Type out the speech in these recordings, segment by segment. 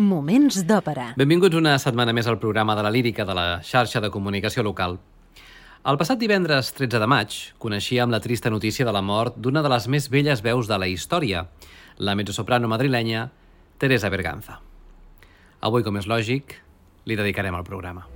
Moments d'òpera. Benvinguts una setmana més al programa de la lírica de la xarxa de comunicació local. El passat divendres 13 de maig coneixíem la trista notícia de la mort d'una de les més belles veus de la història, la mezzosoprano madrilenya Teresa Berganza. Avui, com és lògic, li dedicarem el programa.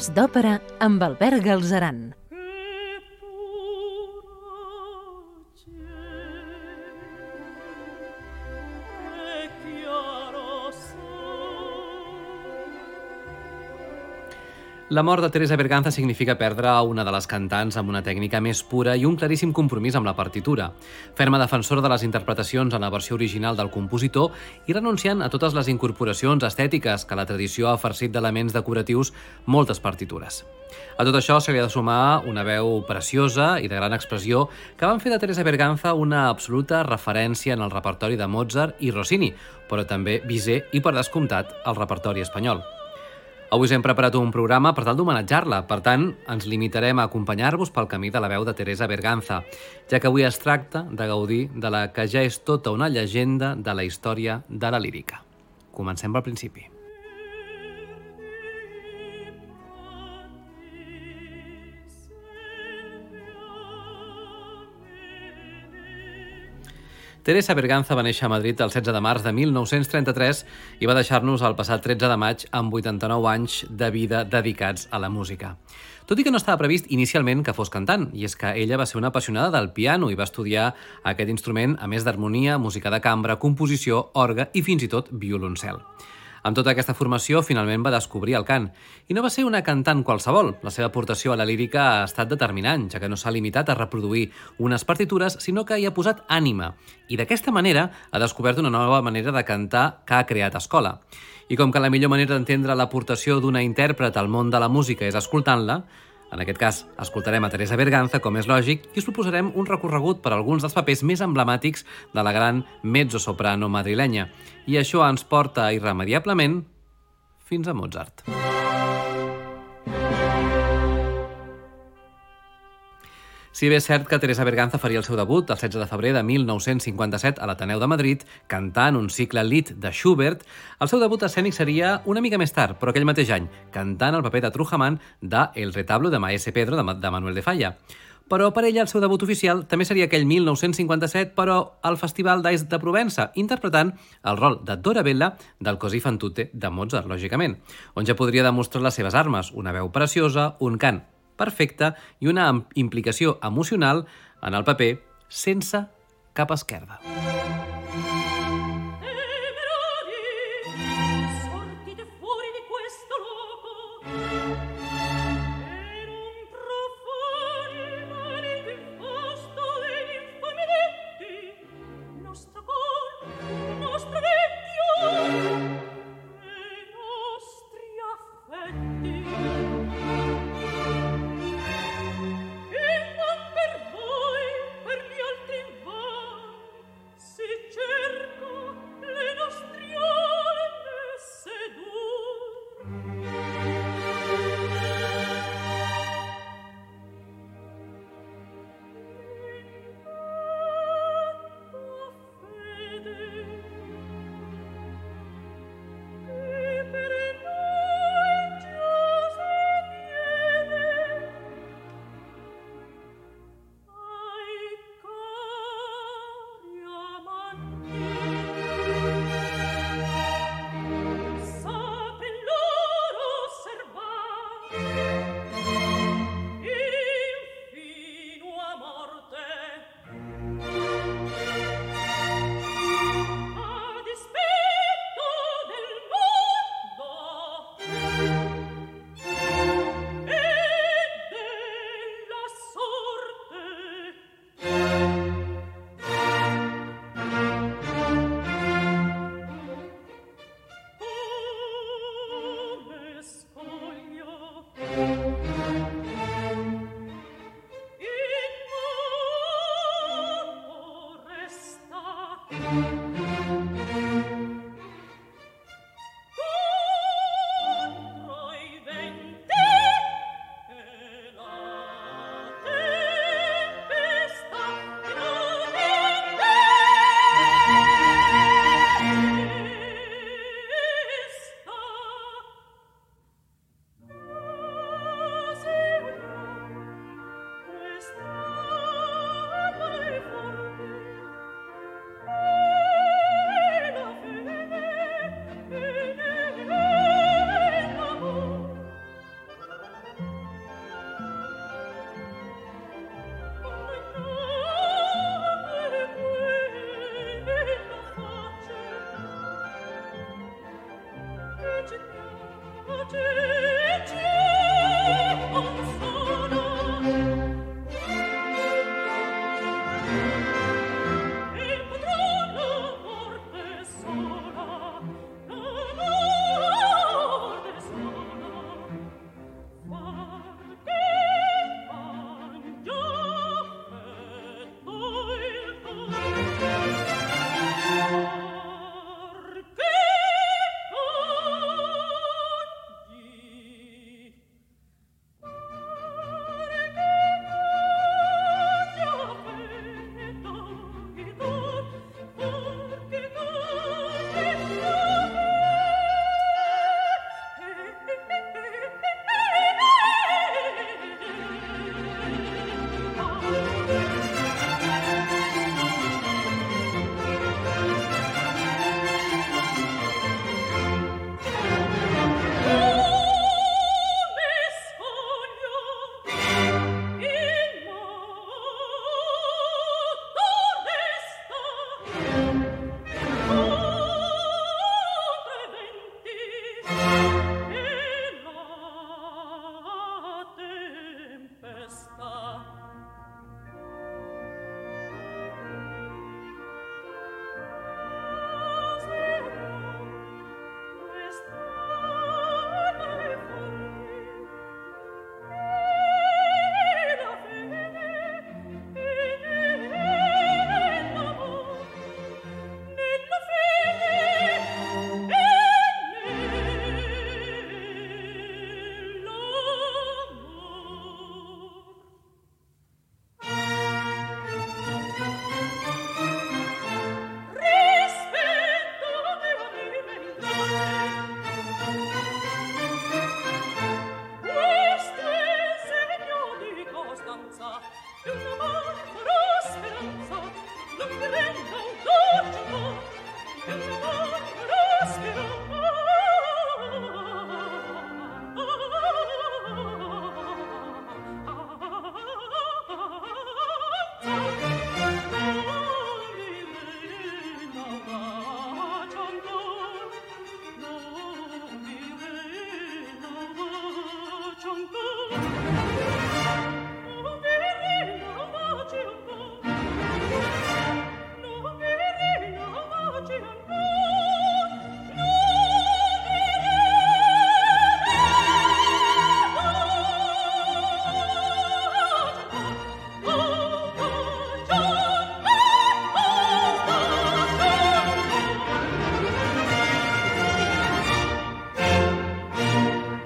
Moments d'òpera amb Albert Galzeran. La mort de Teresa Berganza significa perdre una de les cantants amb una tècnica més pura i un claríssim compromís amb la partitura. Ferma defensora de les interpretacions en la versió original del compositor i renunciant a totes les incorporacions estètiques que la tradició ha farcit d'elements decoratius moltes partitures. A tot això se li ha de sumar una veu preciosa i de gran expressió que van fer de Teresa Berganza una absoluta referència en el repertori de Mozart i Rossini, però també Bizet i, per descomptat, el repertori espanyol. Avui us hem preparat un programa per tal d'homenatjar-la, per tant, ens limitarem a acompanyar-vos pel camí de la veu de Teresa Berganza, ja que avui es tracta de gaudir de la que ja és tota una llegenda de la història de la lírica. Comencem pel principi. Teresa Berganza va néixer a Madrid el 16 de març de 1933 i va deixar-nos el passat 13 de maig amb 89 anys de vida dedicats a la música. Tot i que no estava previst inicialment que fos cantant, i és que ella va ser una apassionada del piano i va estudiar aquest instrument a més d'harmonia, música de cambra, composició, orga i fins i tot violoncel. Amb tota aquesta formació, finalment va descobrir el cant. I no va ser una cantant qualsevol. La seva aportació a la lírica ha estat determinant, ja que no s'ha limitat a reproduir unes partitures, sinó que hi ha posat ànima. I d'aquesta manera ha descobert una nova manera de cantar que ha creat escola. I com que la millor manera d'entendre l'aportació d'una intèrpret al món de la música és escoltant-la, en aquest cas, escoltarem a Teresa Berganza, com és lògic, i us proposarem un recorregut per alguns dels papers més emblemàtics de la gran mezzo-soprano madrilenya. I això ens porta irremediablement fins a Mozart. Si bé és cert que Teresa Berganza faria el seu debut el 16 de febrer de 1957 a l'Ateneu de Madrid, cantant un cicle lit de Schubert, el seu debut escènic seria una mica més tard, però aquell mateix any, cantant el paper de Trujaman de El retablo de Maese Pedro de Manuel de Falla. Però per ella el seu debut oficial també seria aquell 1957, però al Festival d'Ais de Provença, interpretant el rol de Dorabella del Così fan tutte de Mozart, lògicament, on ja podria demostrar les seves armes, una veu preciosa, un cant perfecte i una implicació emocional en el paper sense cap esquerda.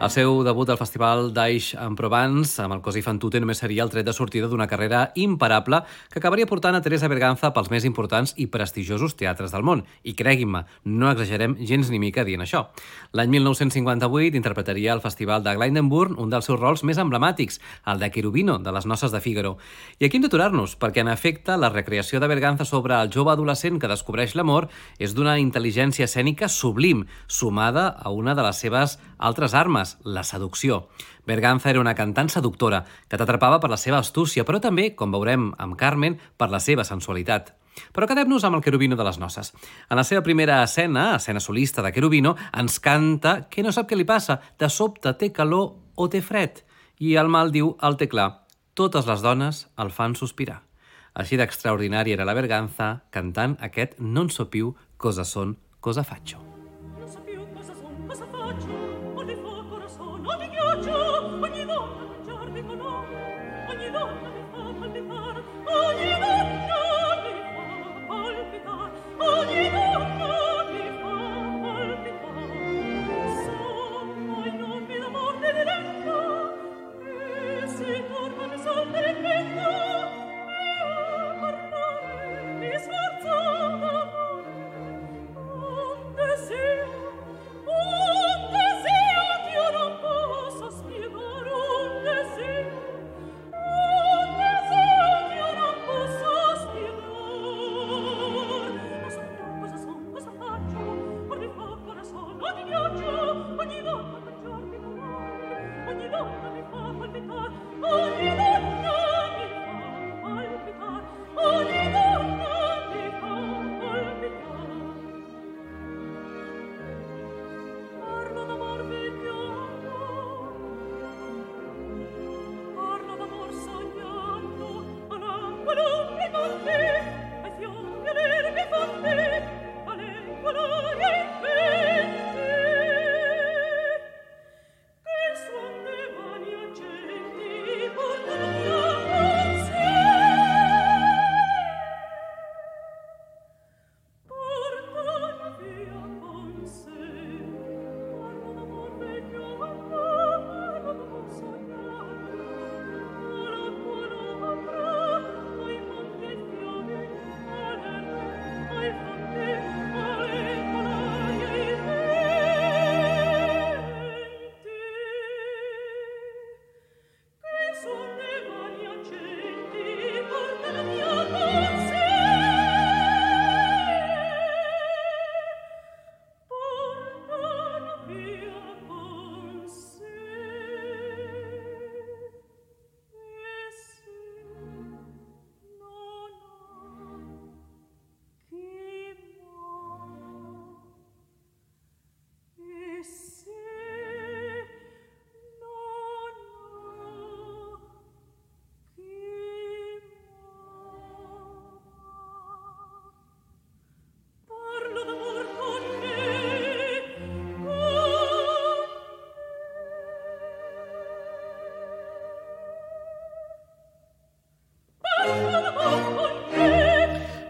El seu debut al Festival d'Aix en Provence amb el Così fan tutte només seria el tret de sortida d'una carrera imparable que acabaria portant a Teresa Berganza pels més importants i prestigiosos teatres del món. I creguin-me, no exagerem gens ni mica dient això. L'any 1958 interpretaria al Festival de Glyndebourne un dels seus rols més emblemàtics, el de Querubino, de les noces de Figaro. I aquí hem d'aturar-nos, perquè en efecte la recreació de Berganza sobre el jove adolescent que descobreix l'amor és d'una intel·ligència escènica sublim, sumada a una de les seves altres armes, la seducció. Berganza era una cantant seductora que t'atrapava per la seva astúcia, però també, com veurem amb Carmen, per la seva sensualitat. Però quedem-nos amb el Querubino de les noces. En la seva primera escena, escena solista de Querubino, ens canta que no sap què li passa, de sobte té calor o té fred. I el mal diu al teclar, totes les dones el fan sospirar. Així d'extraordinària era la Berganza cantant aquest Non so più cosa son, cosa faccio.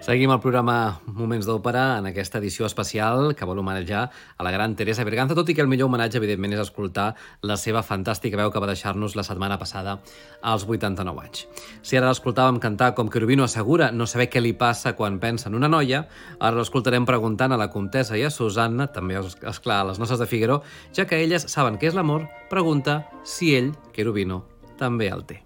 Seguim el programa Moments d'Òpera en aquesta edició especial que vol homenatjar a la gran Teresa Berganza, tot i que el millor homenatge, evidentment, és escoltar la seva fantàstica veu que va deixar-nos la setmana passada als 89 anys. Si ara l'escoltàvem cantar com Querubino assegura no saber què li passa quan pensa en una noia, ara l'escoltarem preguntant a la comtessa i a Susanna, també, és clar, a les noces de Figueró, ja que elles saben què és l'amor, pregunta si ell, Querubino, també el té.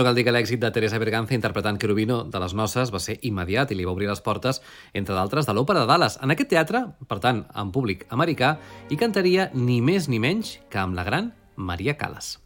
No cal dir que l'èxit de Teresa Berganza interpretant Querubino de les Noces va ser immediat i li va obrir les portes, entre d'altres, de l'Òpera de Dallas. En aquest teatre, per tant, en públic americà, hi cantaria ni més ni menys que amb la gran Maria Callas.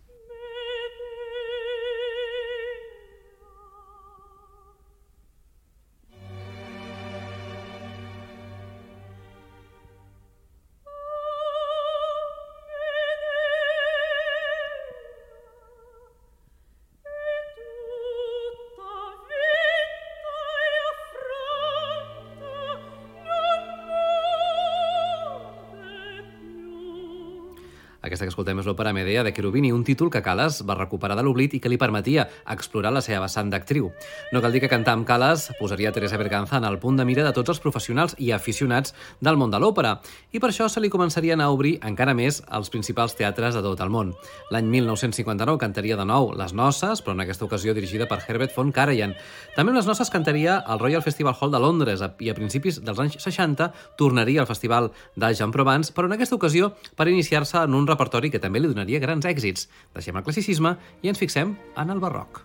Aquesta que escoltem és l'òpera Medea de Cherubini, un títol que Calas va recuperar de l'oblit i que li permetia explorar la seva vessant d'actriu. No cal dir que cantar amb Calas posaria Teresa Berganza en el punt de mira de tots els professionals i aficionats del món de l'òpera, i per això se li començarien a obrir encara més als principals teatres de tot el món. L'any 1959 cantaria de nou Les Noces, però en aquesta ocasió dirigida per Herbert von Karajan. També amb Les Noces cantaria al Royal Festival Hall de Londres i a principis dels anys 60 tornaria al Festival de Jean Provence, però en aquesta ocasió per iniciar-se en un repertori que també li donaria grans èxits. Deixem el classicisme i ens fixem en el barroc.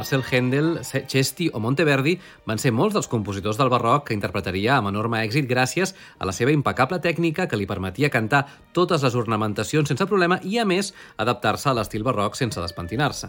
Parcel, Händel, Chesti o Monteverdi van ser molts dels compositors del barroc que interpretaria amb enorme èxit gràcies a la seva impecable tècnica que li permetia cantar totes les ornamentacions sense problema i, a més, adaptar-se a l'estil barroc sense despentinar-se.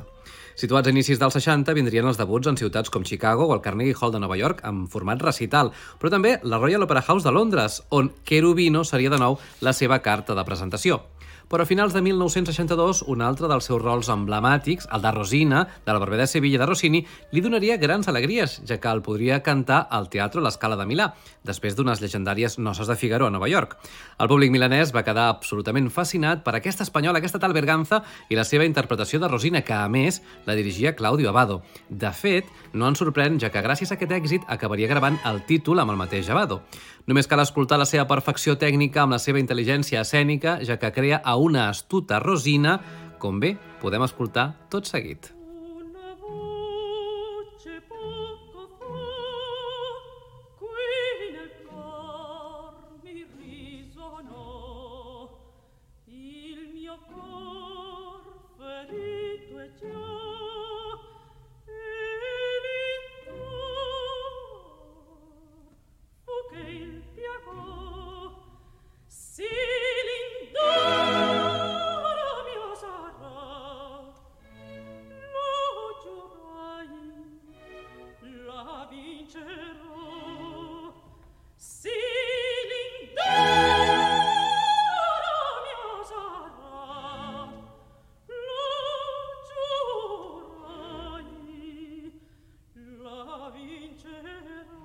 Situats a inicis dels 60, vindrien els debuts en ciutats com Chicago o el Carnegie Hall de Nova York en format recital, però també la Royal Opera House de Londres, on Cherubino seria de nou la seva carta de presentació però a finals de 1962 un altre dels seus rols emblemàtics, el de Rosina, de la Barber de Sevilla de Rossini, li donaria grans alegries, ja que el podria cantar al Teatre L'Escala de Milà, després d'unes llegendàries noces de Figaro a Nova York. El públic milanès va quedar absolutament fascinat per aquesta espanyola, aquesta tal Berganza, i la seva interpretació de Rosina, que, a més, la dirigia Claudio Abado. De fet, no ens sorprèn, ja que gràcies a aquest èxit acabaria gravant el títol amb el mateix Abado. Només cal escoltar la seva perfecció tècnica amb la seva intel·ligència escènica, ja que crea a una astuta Rosina, com bé podem escoltar tot seguit. La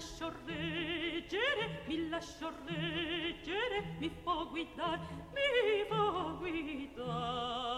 lascio reggere, mi lascio reggere, mi fo guidar, mi fo guidar.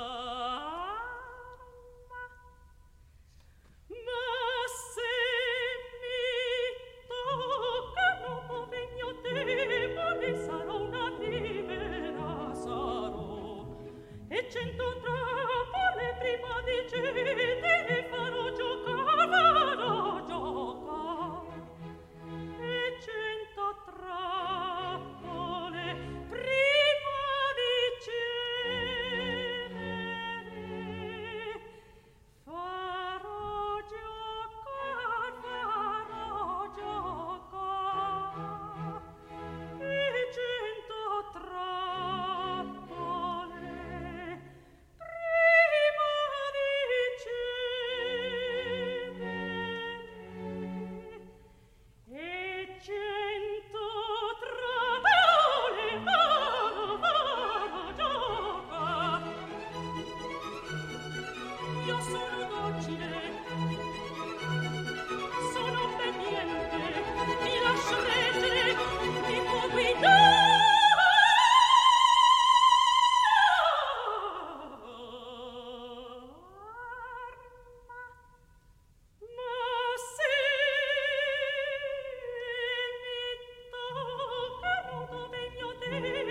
Ooh.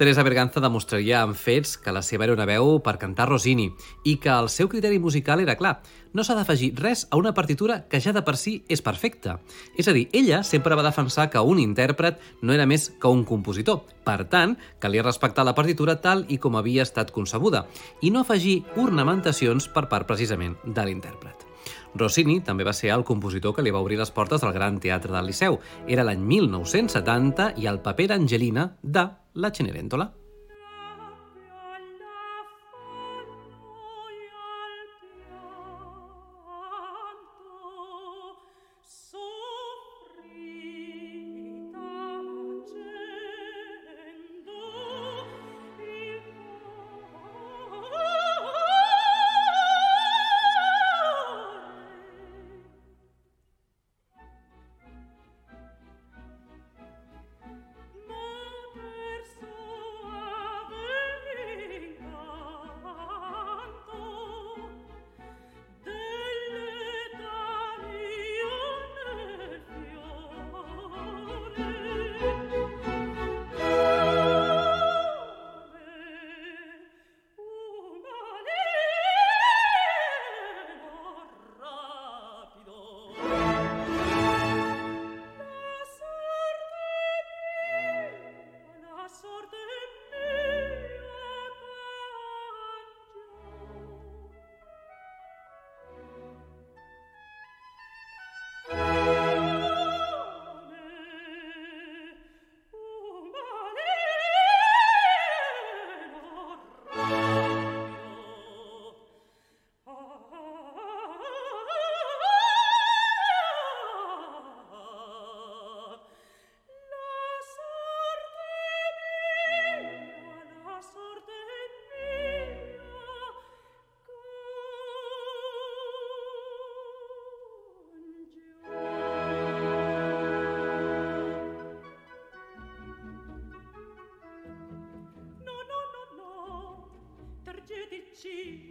Teresa Berganza demostraria amb fets que la seva era una veu per cantar Rossini i que el seu criteri musical era clar. No s'ha d'afegir res a una partitura que ja de per si és perfecta. És a dir, ella sempre va defensar que un intèrpret no era més que un compositor. Per tant, calia respectar la partitura tal i com havia estat concebuda i no afegir ornamentacions per part precisament de l'intèrpret. Rossini també va ser el compositor que li va obrir les portes al Gran Teatre del Liceu. Era l'any 1970 i el paper d'Angelina de La Cenerentola. see.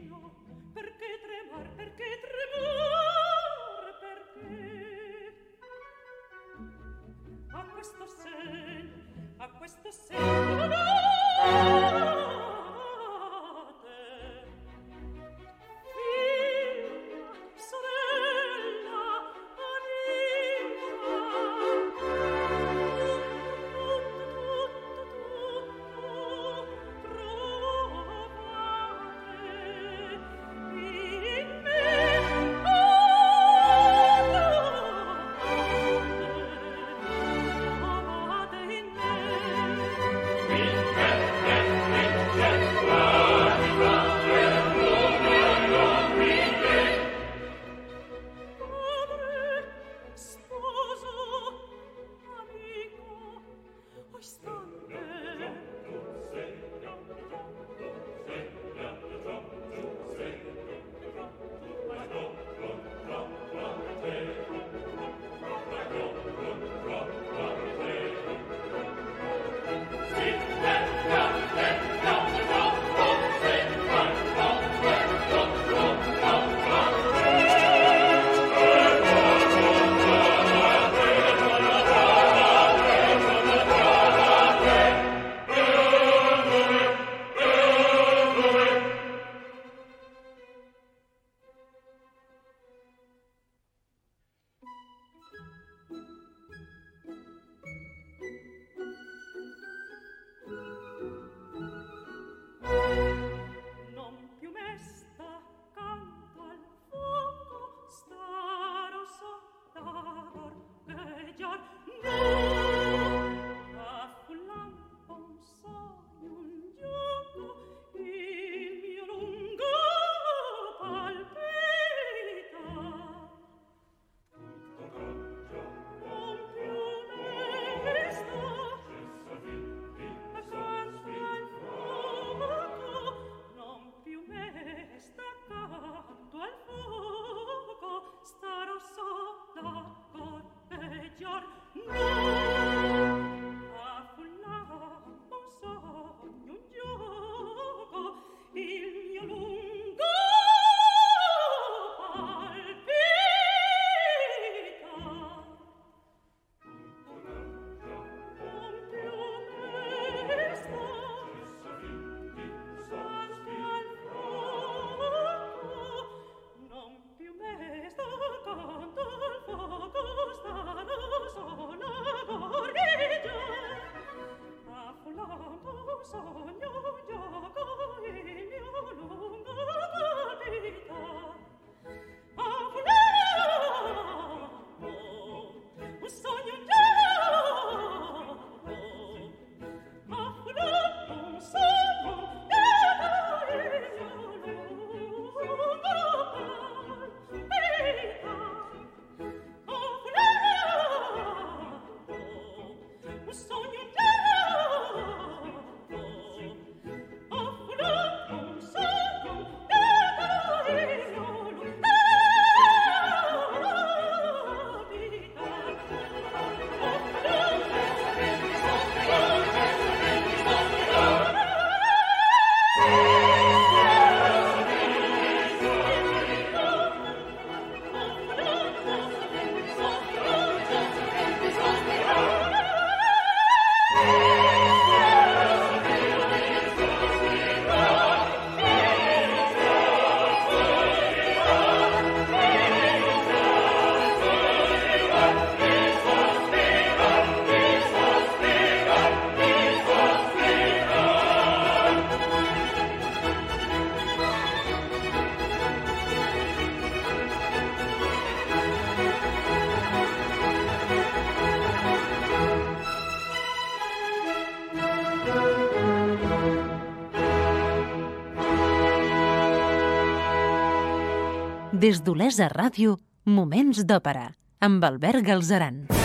Des d'Olesa Ràdio, Moments d'Òpera, amb Albert Galzeran.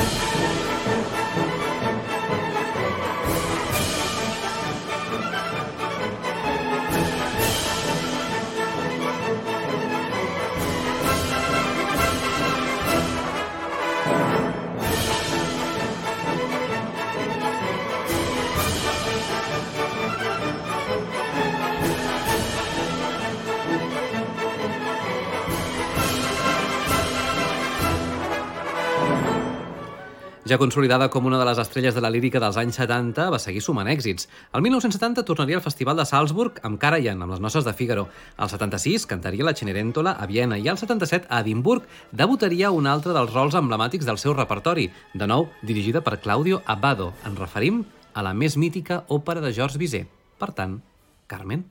Ja consolidada com una de les estrelles de la lírica dels anys 70, va seguir sumant èxits. El 1970 tornaria al Festival de Salzburg amb Karajan, amb les noces de Figaro. Al 76 cantaria la Cenerentola a Viena i al 77 a Edimburg debutaria un altre dels rols emblemàtics del seu repertori, de nou dirigida per Claudio Abbado. Ens referim a la més mítica òpera de Georges Bizet. Per tant, Carmen.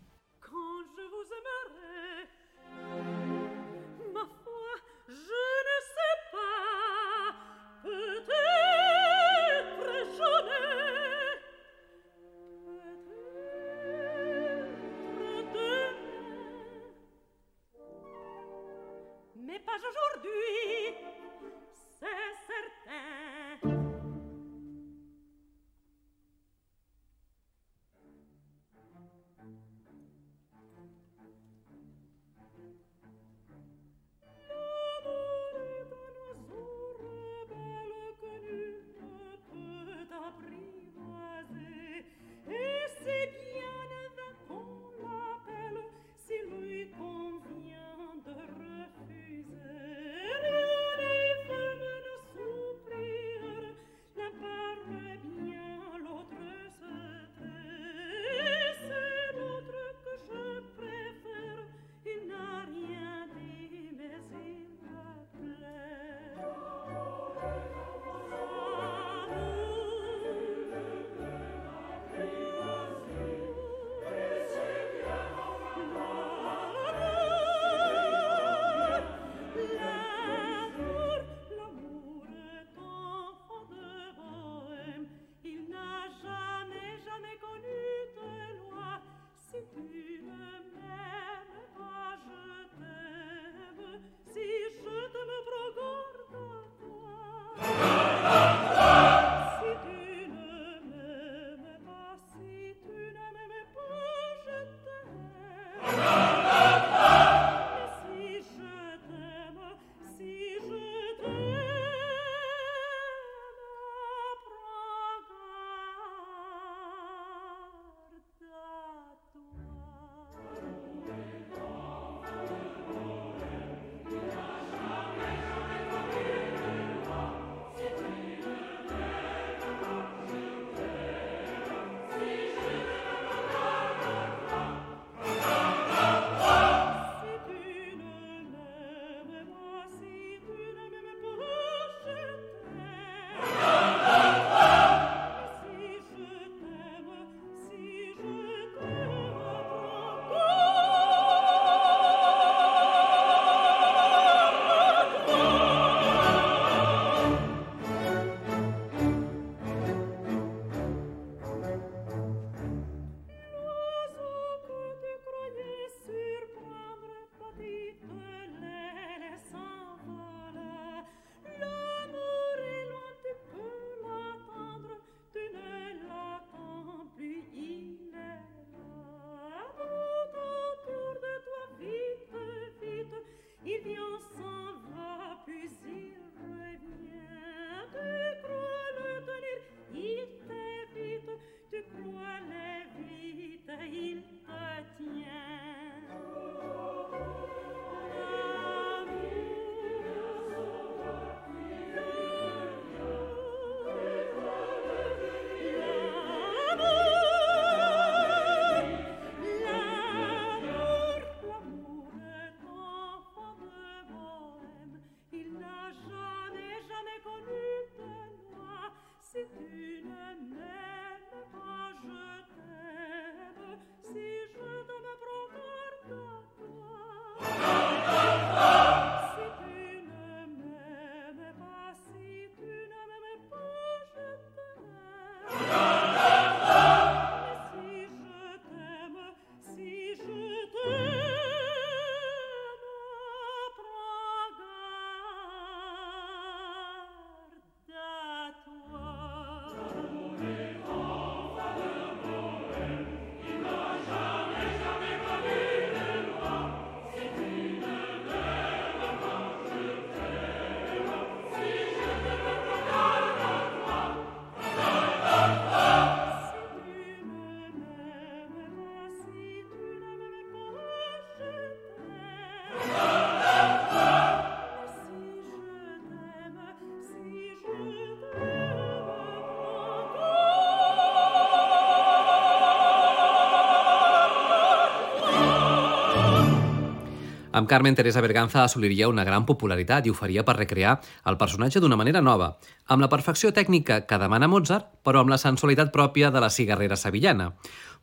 Amb Carmen Teresa Berganza assoliria una gran popularitat i ho faria per recrear el personatge d'una manera nova, amb la perfecció tècnica que demana Mozart, però amb la sensualitat pròpia de la cigarrera sevillana.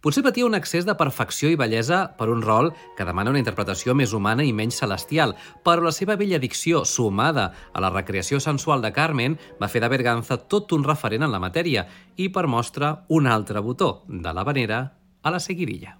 Potser patia un excés de perfecció i bellesa per un rol que demana una interpretació més humana i menys celestial, però la seva bella dicció, sumada a la recreació sensual de Carmen, va fer de Berganza tot un referent en la matèria i per mostra un altre botó, de la vanera a la seguirilla.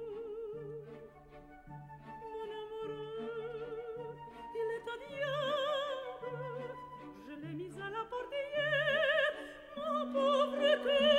good.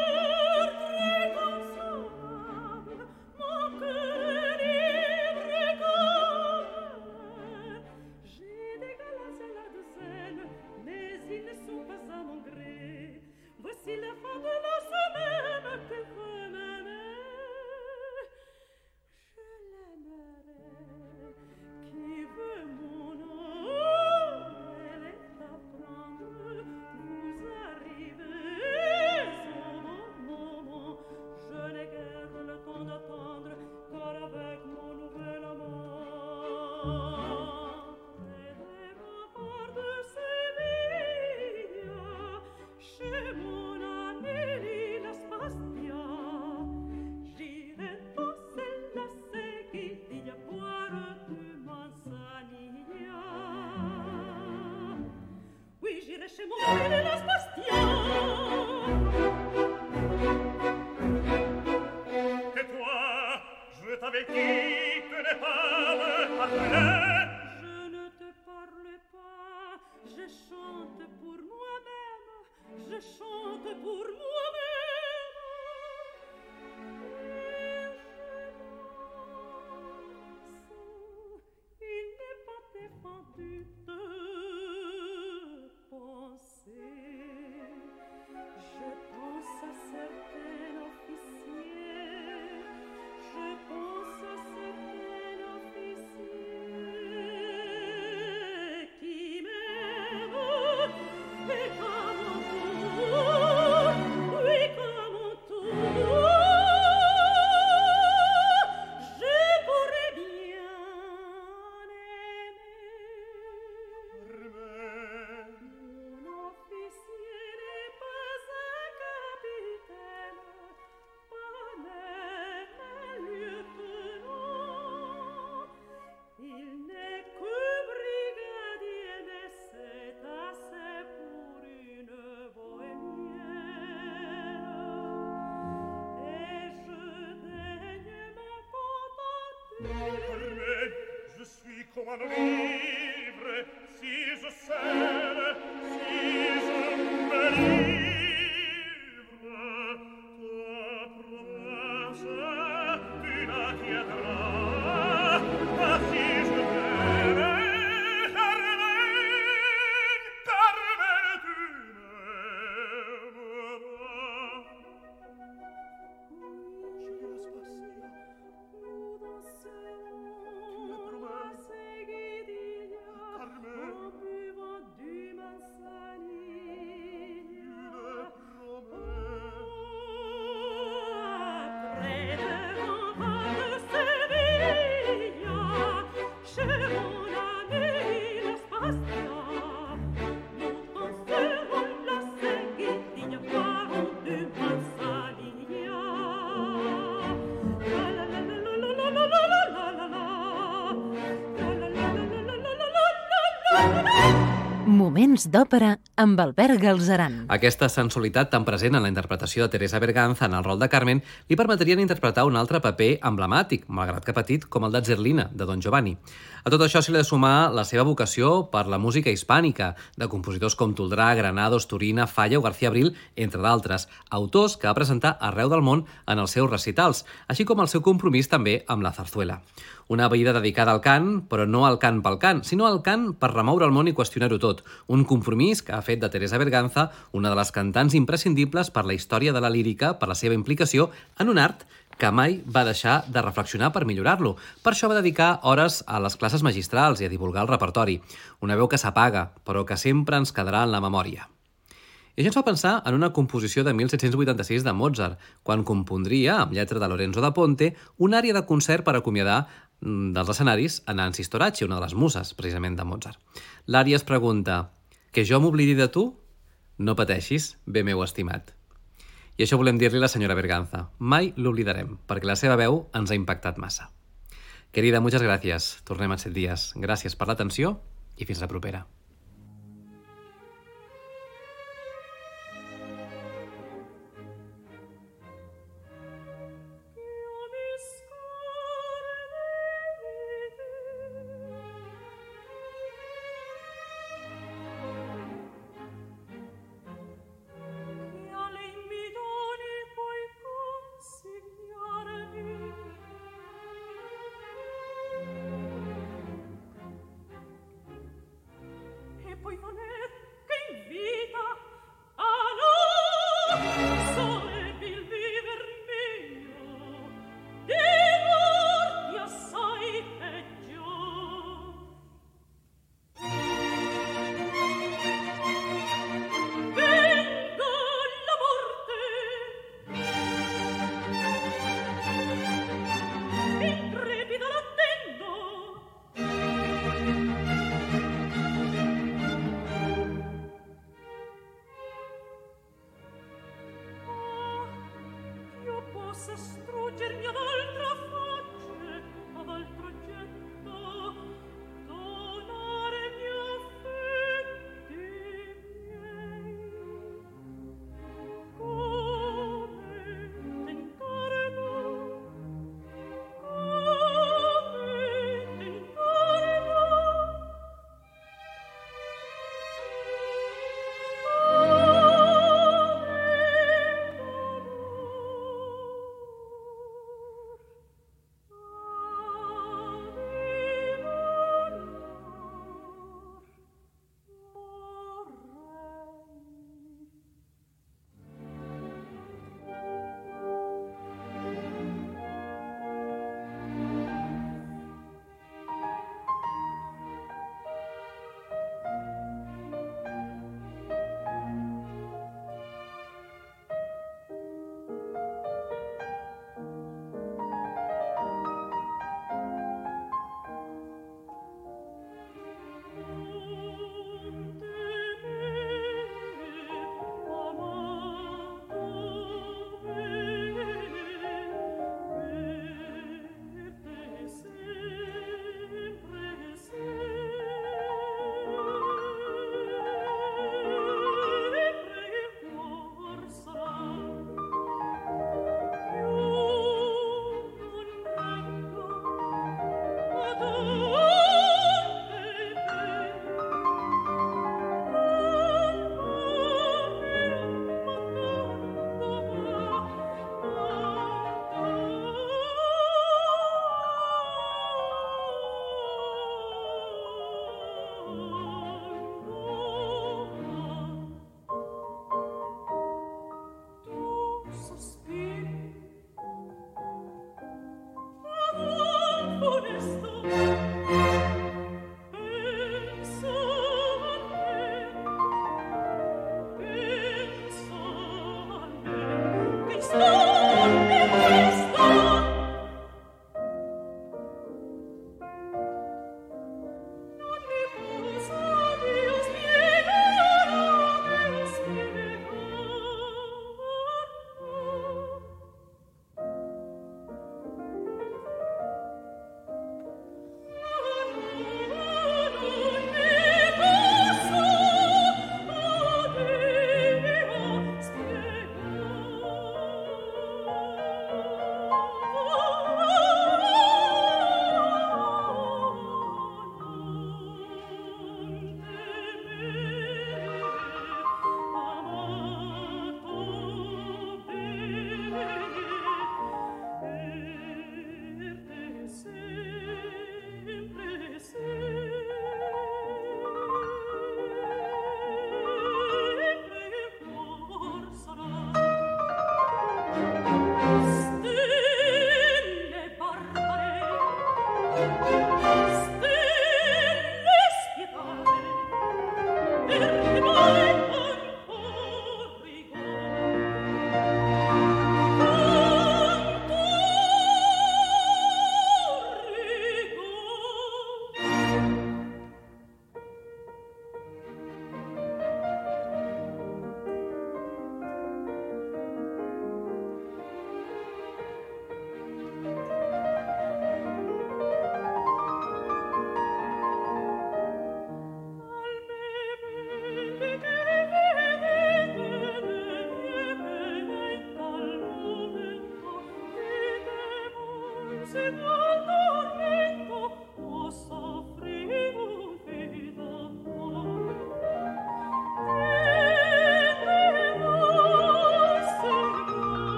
one of d'òpera amb Albert Galzeran. Aquesta sensualitat tan present en la interpretació de Teresa Berganza en el rol de Carmen li permetrien interpretar un altre paper emblemàtic, malgrat que petit, com el de Zerlina, de Don Giovanni. A tot això s'hi ha de sumar la seva vocació per la música hispànica, de compositors com Toldrà, Granados, Turina, Falla o García Abril, entre d'altres, autors que va presentar arreu del món en els seus recitals, així com el seu compromís també amb la zarzuela. Una vida dedicada al cant, però no al cant pel cant, sinó al cant per remoure el món i qüestionar-ho tot. Un compromís que ha fet de Teresa Berganza una de les cantants imprescindibles per la història de la lírica per la seva implicació en un art que mai va deixar de reflexionar per millorar-lo. Per això va dedicar hores a les classes magistrals i a divulgar el repertori. Una veu que s'apaga, però que sempre ens quedarà en la memòria. Això ens fa pensar en una composició de 1786 de Mozart, quan compondria, amb lletra de Lorenzo da Ponte, una àrea de concert per acomiadar dels escenaris a Nancy Storacci, una de les muses, precisament, de Mozart. L'àrea es pregunta, que jo m'oblidi de tu? No pateixis, bé meu estimat. I això volem dir-li a la senyora Berganza. Mai l'oblidarem, perquè la seva veu ens ha impactat massa. Querida, muchas gracias. Tornem en set dies. Gràcies per l'atenció i fins la propera.